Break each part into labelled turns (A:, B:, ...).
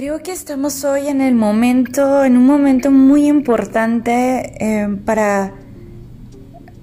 A: Creo que estamos hoy en el momento, en un momento muy importante eh, para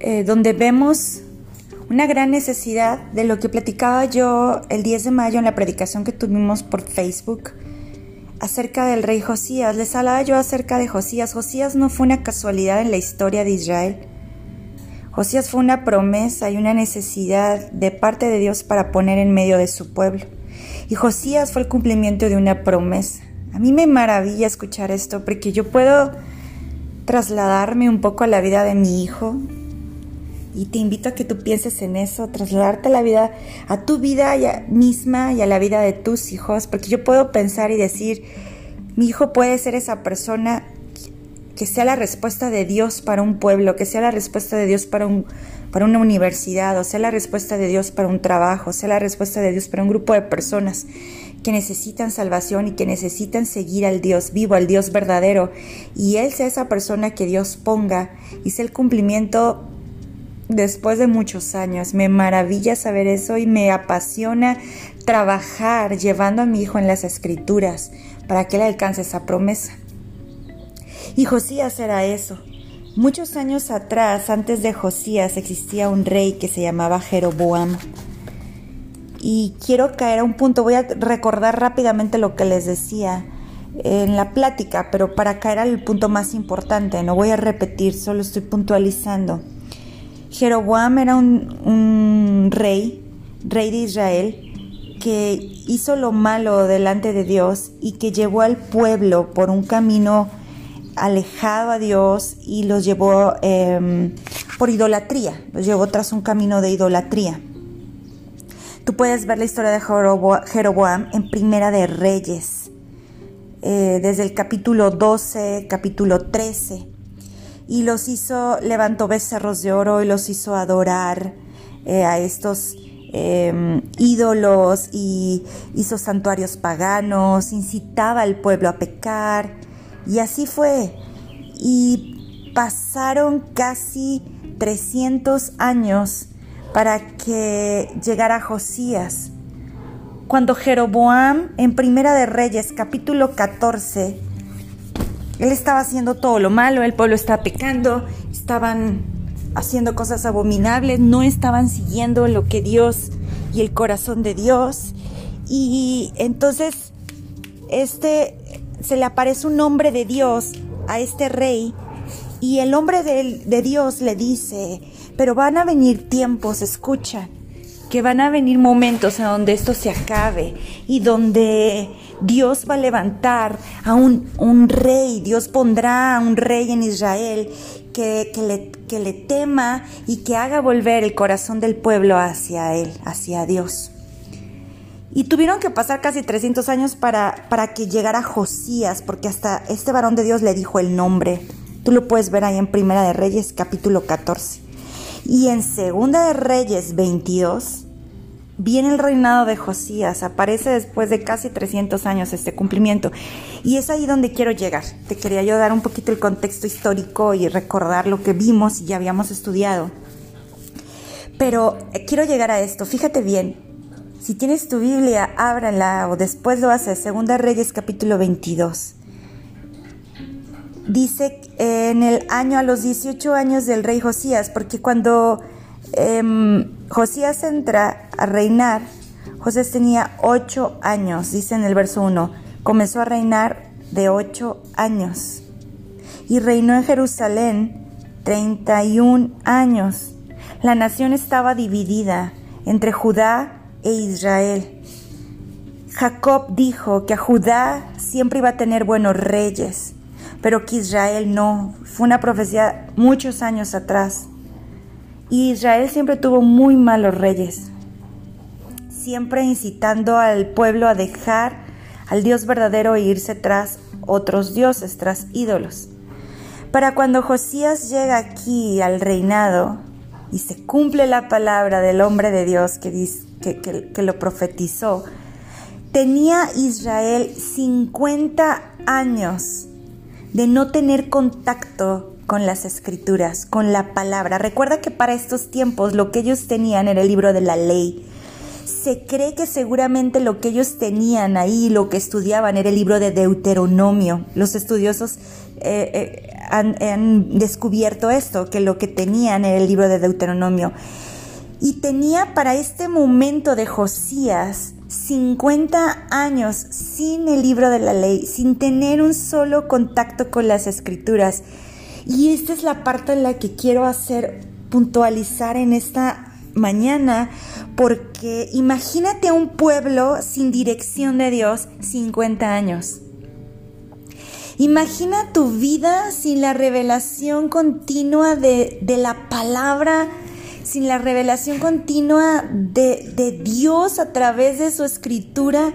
A: eh, donde vemos una gran necesidad de lo que platicaba yo el 10 de mayo en la predicación que tuvimos por Facebook acerca del rey Josías. Les hablaba yo acerca de Josías. Josías no fue una casualidad en la historia de Israel. Josías fue una promesa y una necesidad de parte de Dios para poner en medio de su pueblo. Y Josías fue el cumplimiento de una promesa. A mí me maravilla escuchar esto porque yo puedo trasladarme un poco a la vida de mi hijo y te invito a que tú pienses en eso, trasladarte a la vida, a tu vida misma y a la vida de tus hijos, porque yo puedo pensar y decir, mi hijo puede ser esa persona que sea la respuesta de Dios para un pueblo, que sea la respuesta de Dios para un para una universidad, o sea la respuesta de Dios para un trabajo, sea la respuesta de Dios para un grupo de personas que necesitan salvación y que necesitan seguir al Dios vivo, al Dios verdadero, y Él sea esa persona que Dios ponga y sea el cumplimiento después de muchos años. Me maravilla saber eso y me apasiona trabajar llevando a mi hijo en las escrituras para que él alcance esa promesa. Y Josías era eso, Muchos años atrás, antes de Josías, existía un rey que se llamaba Jeroboam. Y quiero caer a un punto, voy a recordar rápidamente lo que les decía en la plática, pero para caer al punto más importante, no voy a repetir, solo estoy puntualizando. Jeroboam era un, un rey, rey de Israel, que hizo lo malo delante de Dios y que llevó al pueblo por un camino alejado a Dios y los llevó em, por idolatría, los llevó tras un camino de idolatría. Tú puedes ver la historia de Jeroboam en Primera de Reyes, eh, desde el capítulo 12, capítulo 13, y los hizo, levantó becerros de oro y los hizo adorar eh, a estos em, ídolos y hizo santuarios paganos, incitaba al pueblo a pecar y así fue. Y pasaron casi 300 años para que llegara Josías. Cuando Jeroboam, en Primera de Reyes, capítulo 14, él estaba haciendo todo lo malo, el pueblo estaba pecando, estaban haciendo cosas abominables, no estaban siguiendo lo que Dios y el corazón de Dios. Y entonces, este se le aparece un hombre de Dios a este rey y el hombre de, Dios le dice, pero van a venir tiempos, escucha, que van a venir momentos en donde esto se acabe y donde Dios va a levantar a un, rey, Dios pondrá a un rey en Israel que le tema y que haga volver el corazón del pueblo hacia él, hacia Dios. Y tuvieron que pasar casi 300 años para, para que llegara Josías, porque hasta este varón de Dios le dijo el nombre. Tú lo puedes ver ahí en Primera de Reyes, capítulo 14. Y en Segunda de Reyes 22, viene el reinado de Josías. Aparece después de casi 300 años este cumplimiento. Y es ahí donde quiero llegar. Te quería yo dar un poquito el contexto histórico y recordar lo que vimos y ya habíamos estudiado. Pero eh, quiero llegar a esto. Fíjate bien, si tienes tu Biblia, ábrala o después lo haces. Segunda Reyes capítulo 22. Dice en el año a los 18 años del rey Josías, porque cuando em, Josías entra a reinar, José tenía 8 años, dice en el verso 1. Comenzó a reinar de 8 años y reinó en Jerusalén 31 años. La nación estaba dividida entre Judá e Israel. Jacob dijo que a Judá siempre iba a tener buenos reyes, pero que Israel no. Fue una profecía muchos años atrás. Y Israel siempre tuvo muy malos reyes, siempre incitando al pueblo a dejar al Dios verdadero e irse tras otros dioses, tras ídolos. Para cuando Josías llega aquí al reinado y se cumple la palabra del hombre de Dios que dice, que, lo profetizó, tenía Israel 50 años de no tener contacto con las escrituras, con la palabra. Recuerda que para estos tiempos lo que ellos tenían era el libro de la ley. se cree que seguramente lo que ellos tenían ahí, lo que estudiaban, era el libro de Deuteronomio. Los estudiosos eh, eh, han, descubierto esto, que lo que tenían era el libro de Deuteronomio. Y tenía para este momento de Josías 50 años sin el libro de la ley, sin tener un solo contacto con las escrituras. Y esta es la parte en la que quiero hacer puntualizar en esta mañana, porque imagínate un pueblo sin dirección de Dios 50 años. Imagina tu vida sin la revelación continua de, la palabra, sin la revelación continua de, Dios a través de su escritura,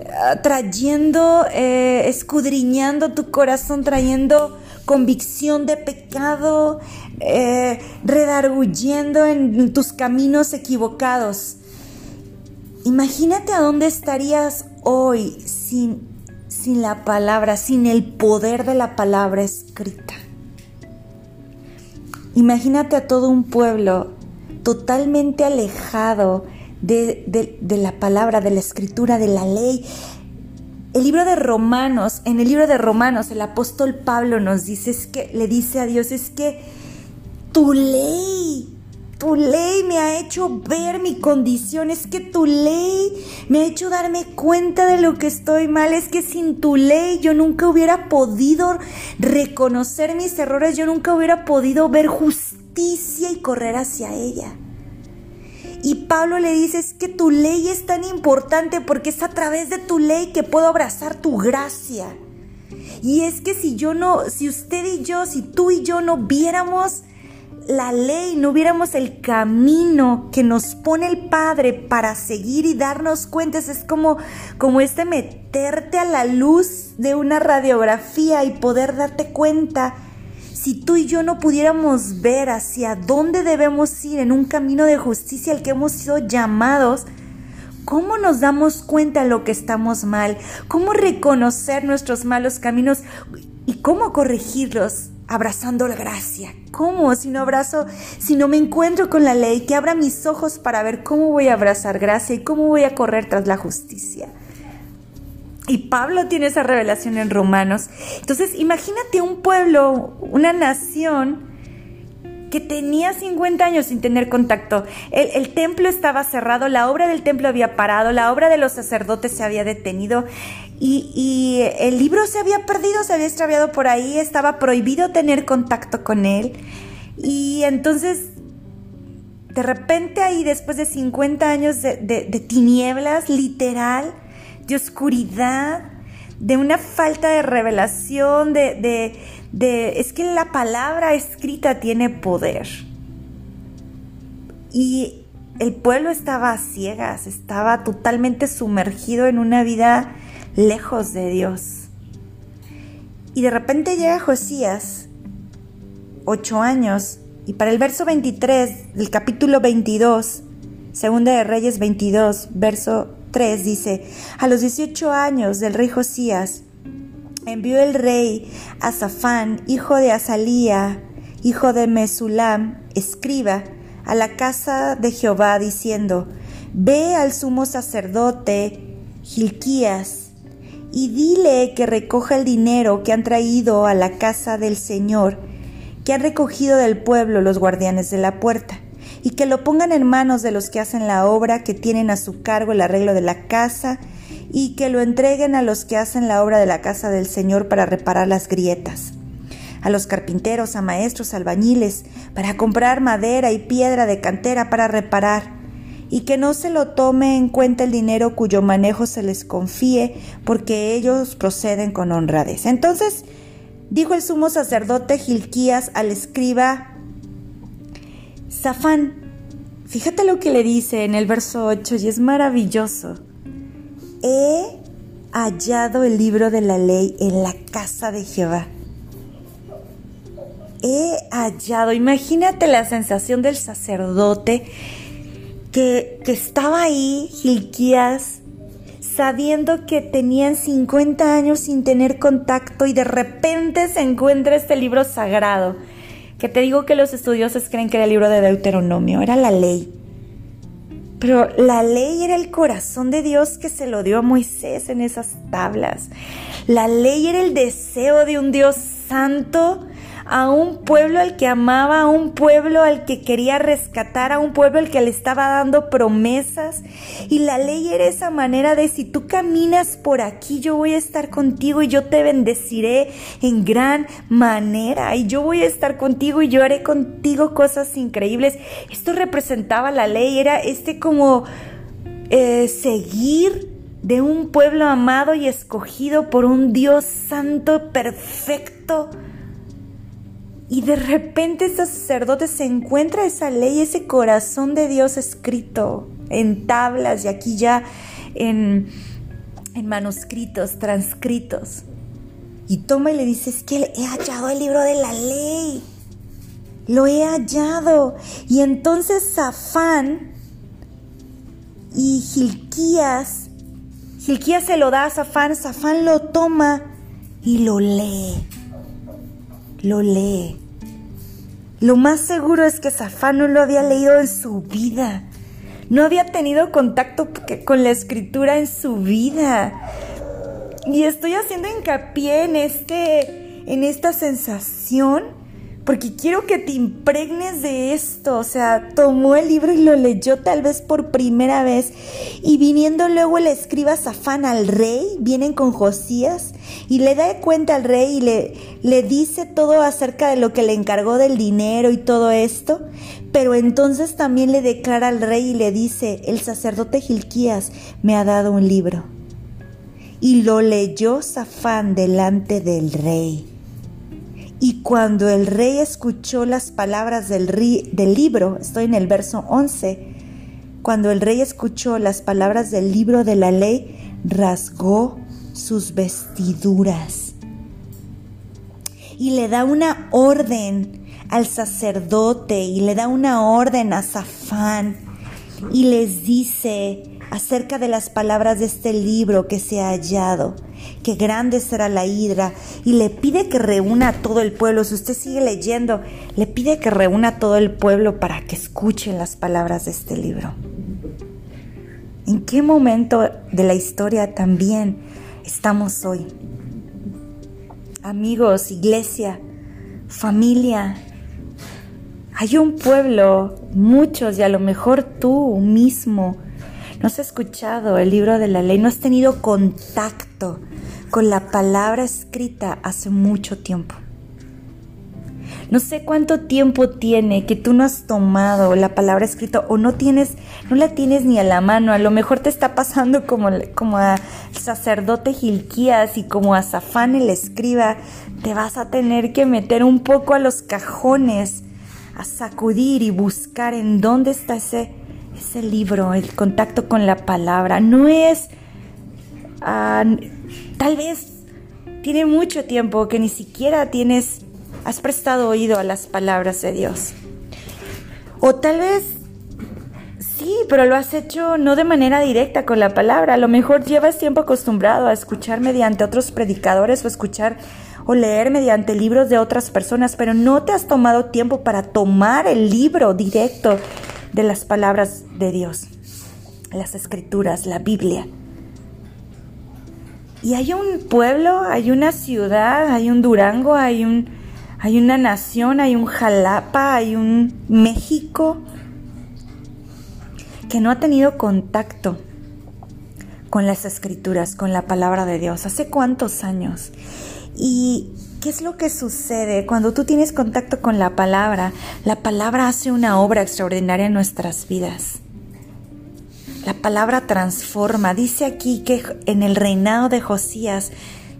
A: eh, trayendo, eh, escudriñando tu corazón, trayendo convicción de pecado, eh, redarguyendo en tus caminos equivocados. Imagínate a dónde estarías hoy sin sin la palabra, sin el poder de la palabra escrita. Imagínate a todo un pueblo totalmente alejado de, la palabra, de la escritura, de la ley. El libro de Romanos, en el libro de Romanos, el apóstol Pablo nos dice, es que le dice a Dios, es que tu ley tu ley me ha hecho ver mi condición, es que tu ley me ha hecho darme cuenta de lo que estoy mal, es que sin tu ley yo nunca hubiera podido reconocer mis errores, yo nunca hubiera podido ver justicia y correr hacia ella. Y Pablo le dice, es que tu ley es tan importante porque es a través de tu ley que puedo abrazar tu gracia. Y es que si yo no, si usted y yo, si tú y yo no viéramos la ley, no hubiéramos el camino que nos pone el Padre para seguir y darnos cuentas, es como, como este meterte a la luz de una radiografía y poder darte cuenta. Si tú y yo no pudiéramos ver hacia dónde debemos ir en un camino de justicia al que hemos sido llamados, ¿cómo nos damos cuenta de lo que estamos mal? ¿Cómo reconocer nuestros malos caminos y cómo corregirlos? Abrazando la gracia. ¿Cómo? Si no abrazo, si no me encuentro con la ley, que abra mis ojos para ver cómo voy a abrazar gracia y cómo voy a correr tras la justicia. Y Pablo tiene esa revelación en Romanos. Entonces, imagínate un pueblo, una nación que tenía 50 años sin tener contacto. El, el, templo estaba cerrado, la obra del templo había parado, la obra de los sacerdotes se había detenido y, el libro se había perdido, se había extraviado por ahí, estaba prohibido tener contacto con él. Y entonces, de repente ahí, después de 50 años de, tinieblas, literal, de oscuridad, de una falta de revelación, de, de, es que la palabra escrita tiene poder. Y el pueblo estaba a ciegas, estaba totalmente sumergido en una vida lejos de Dios. Y de repente llega Josías, ocho años, y para el verso 23 del capítulo 22, Segunda de Reyes 22, verso 3 dice, a los 18 años del rey Josías, envió el rey a Safán, hijo de Azalía, hijo de Mesulam, escriba, a la casa de Jehová, diciendo, Ve al sumo sacerdote Gilquías, y dile que recoja el dinero que han traído a la casa del Señor, que han recogido del pueblo los guardianes de la puerta, y que lo pongan en manos de los que hacen la obra, que tienen a su cargo el arreglo de la casa, y que lo entreguen a los que hacen la obra de la casa del Señor para reparar las grietas. A los carpinteros, a maestros, albañiles, para comprar madera y piedra de cantera para reparar, y que no se lo tome en cuenta el dinero cuyo manejo se les confíe, porque ellos proceden con honradez. Entonces dijo el sumo sacerdote Gilquías al escriba Safán, fíjate lo que le dice en el verso 8 y es maravilloso. He hallado el libro de la ley en la casa de Jehová. He hallado, imagínate la sensación del sacerdote que, estaba ahí Gilquías sabiendo que tenían 50 años sin tener contacto y de repente se encuentra este libro sagrado, que te digo que los estudiosos creen que era el libro de Deuteronomio, era la ley. Pero la ley era el corazón de Dios que se lo dio a Moisés en esas tablas. La ley era el deseo de un Dios santo a un pueblo al que amaba, a un pueblo al que quería rescatar, a un pueblo al que le estaba dando promesas. Y la ley era esa manera de si tú caminas por aquí, yo voy a estar contigo y yo te bendeciré en gran manera. Y yo voy a estar contigo y yo haré contigo cosas increíbles. Esto representaba la ley, era este como eh, seguir de un pueblo amado y escogido por un Dios santo, perfecto y de repente ese sacerdote se encuentra esa ley, ese corazón de Dios escrito en tablas y aquí ya en, en manuscritos, transcritos. Y toma y le dice, es que he hallado el libro de la ley. Lo he hallado. Y entonces Zafán y Gilquías, Gilquías se lo da a Zafán, Zafán lo toma y lo lee lo lee. Lo más seguro es que Zafán no lo había leído en su vida. No había tenido contacto con la escritura en su vida. Y estoy haciendo hincapié en este en esta sensación porque quiero que te impregnes de esto. O sea, tomó el libro y lo leyó tal vez por primera vez. Y viniendo luego el escriba Zafán al rey, vienen con Josías y le da cuenta al rey y le, le dice todo acerca de lo que le encargó del dinero y todo esto. Pero entonces también le declara al rey y le dice, el sacerdote Gilquías me ha dado un libro. Y lo leyó Zafán delante del rey. Y cuando el rey escuchó las palabras del, del, libro, estoy en el verso 11, cuando el rey escuchó las palabras del libro de la ley, rasgó sus vestiduras. Y le da una orden al sacerdote y le da una orden a Zafán y les dice, acerca de las palabras de este libro que se ha hallado, que grande será la hidra, y le pide que reúna a todo el pueblo. Si usted sigue leyendo, le pide que reúna a todo el pueblo para que escuchen las palabras de este libro. ¿En qué momento de la historia también estamos hoy? Amigos, iglesia, familia, hay un pueblo, muchos y a lo mejor tú mismo, no has escuchado el libro de la ley, no has tenido contacto con la palabra escrita hace mucho tiempo. No sé cuánto tiempo tiene que tú no has tomado la palabra escrita o no tienes, no la tienes ni a la mano. A lo mejor te está pasando como, como a sacerdote Gilquías y como a Zafán el escriba. Te vas a tener que meter un poco a los cajones, a sacudir y buscar en dónde está ese, ese libro, el contacto con la palabra. No es, ah, tal vez tiene mucho tiempo que ni siquiera tienes, has prestado oído a las palabras de Dios. O tal vez sí, pero lo has hecho no de manera directa con la palabra. A lo mejor llevas tiempo acostumbrado a escuchar mediante otros predicadores o escuchar o leer mediante libros de otras personas, pero no te has tomado tiempo para tomar el libro directo de las palabras de Dios, las escrituras, la Biblia. Y hay un pueblo, hay una ciudad, hay un Durango, hay, un, hay una nación, hay un Jalapa, hay un México que no ha tenido contacto con las escrituras, con la palabra de Dios. ¿Hace cuántos años? Y ¿Qué es lo que sucede cuando tú tienes contacto con la palabra? La palabra hace una obra extraordinaria en nuestras vidas. La palabra transforma. Dice aquí que en el reinado de Josías,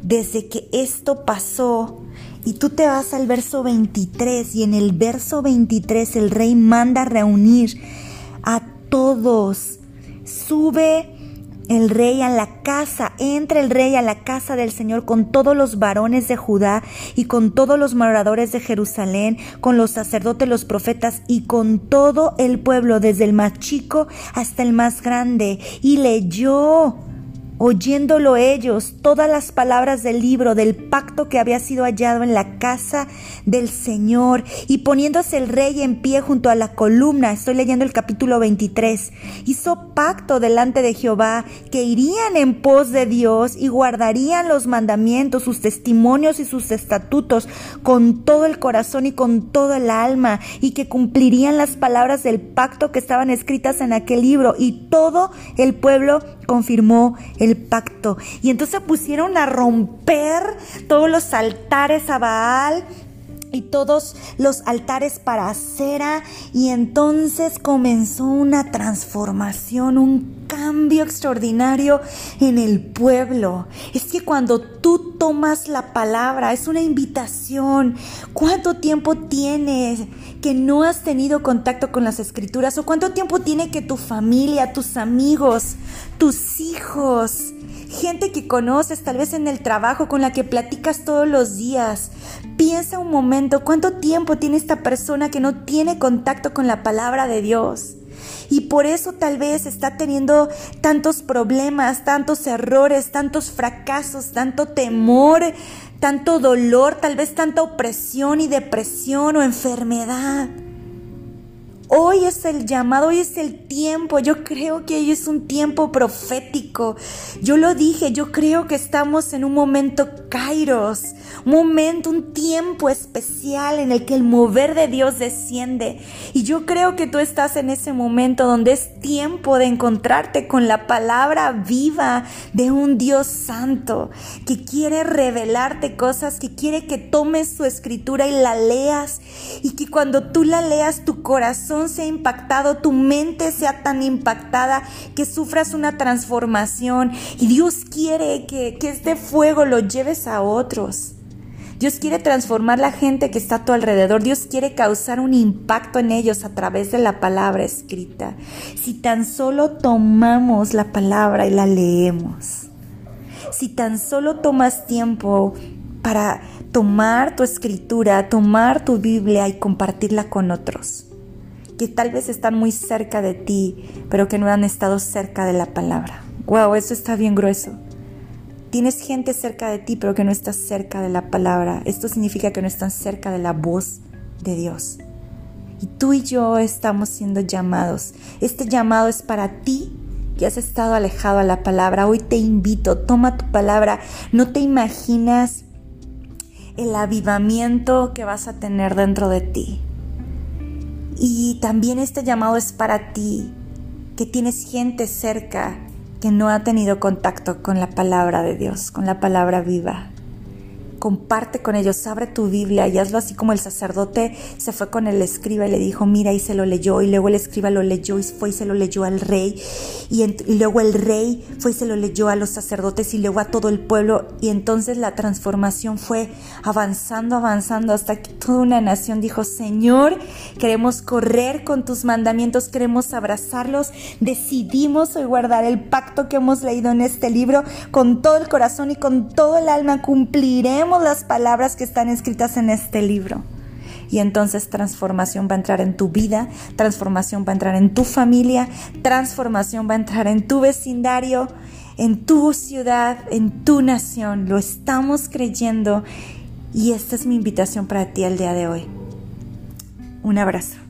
A: desde que esto pasó, y tú te vas al verso 23, y en el verso 23 el rey manda reunir a todos. Sube el rey a la casa, entra el rey a la casa del Señor con todos los varones de Judá y con todos los moradores de Jerusalén, con los sacerdotes, los profetas y con todo el pueblo, desde el más chico hasta el más grande, y leyó oyéndolo ellos todas las palabras del libro del pacto que había sido hallado en la casa del Señor y poniéndose el rey en pie junto a la columna, estoy leyendo el capítulo 23, hizo pacto delante de Jehová que irían en pos de Dios y guardarían los mandamientos, sus testimonios y sus estatutos con todo el corazón y con todo el alma y que cumplirían las palabras del pacto que estaban escritas en aquel libro. Y todo el pueblo confirmó el pacto. Y entonces pusieron a romper todos los altares a Baal y todos los altares para cera y entonces comenzó una transformación, un cambio extraordinario en el pueblo. Es que cuando tú tomas la palabra, es una invitación. ¿Cuánto tiempo tienes que no has tenido contacto con las escrituras? ¿O cuánto tiempo tiene que tu familia, tus amigos, tus hijos, gente que conoces tal vez en el trabajo, con la que platicas todos los días. Piensa un momento, ¿cuánto tiempo tiene esta persona que no tiene contacto con la palabra de Dios? Y por eso tal vez está teniendo tantos problemas, tantos errores, tantos fracasos, tanto temor, tanto dolor, tal vez tanta opresión y depresión o enfermedad. Hoy es el llamado, hoy es el tiempo. Yo creo que hoy es un tiempo profético. Yo lo dije, yo creo que estamos en un momento kairos, un momento, un tiempo especial en el que el mover de Dios desciende. Y yo creo que tú estás en ese momento donde es tiempo de encontrarte con la palabra viva de un Dios santo que quiere revelarte cosas, que quiere que tomes su escritura y la leas y que cuando tú la leas tu corazón sea impactado, tu mente sea tan impactada que sufras una transformación. Y Dios quiere que, que este fuego lo lleves a otros. Dios quiere transformar la gente que está a tu alrededor. Dios quiere causar un impacto en ellos a través de la palabra escrita. Si tan solo tomamos la palabra y la leemos. Si tan solo tomas tiempo para tomar tu escritura, tomar tu Biblia y compartirla con otros que tal vez están muy cerca de ti, pero que no han estado cerca de la palabra. Wow, eso está bien grueso. Tienes gente cerca de ti, pero que no estás cerca de la palabra. Esto significa que no están cerca de la voz de Dios. Y tú y yo estamos siendo llamados. Este llamado es para ti que has estado alejado a la palabra. Hoy te invito, toma tu palabra. No te imaginas el avivamiento que vas a tener dentro de ti. Y también este llamado es para ti, que tienes gente cerca que no ha tenido contacto con la palabra de Dios, con la palabra viva comparte con ellos, abre tu Biblia y hazlo así como el sacerdote se fue con el escriba y le dijo, mira, y se lo leyó, y luego el escriba lo leyó y fue y se lo leyó al rey, y, y, luego el rey fue y se lo leyó a los sacerdotes y luego a todo el pueblo, y entonces la transformación fue avanzando, avanzando, hasta que toda una nación dijo, Señor, queremos correr con tus mandamientos, queremos abrazarlos, decidimos hoy guardar el pacto que hemos leído en este libro con todo el corazón y con todo el alma, cumpliremos las palabras que están escritas en este libro. Y entonces transformación va a entrar en tu vida, transformación va a entrar en tu familia, transformación va a entrar en tu vecindario, en tu ciudad, en tu nación. Lo estamos creyendo y esta es mi invitación para ti el día de hoy. Un abrazo.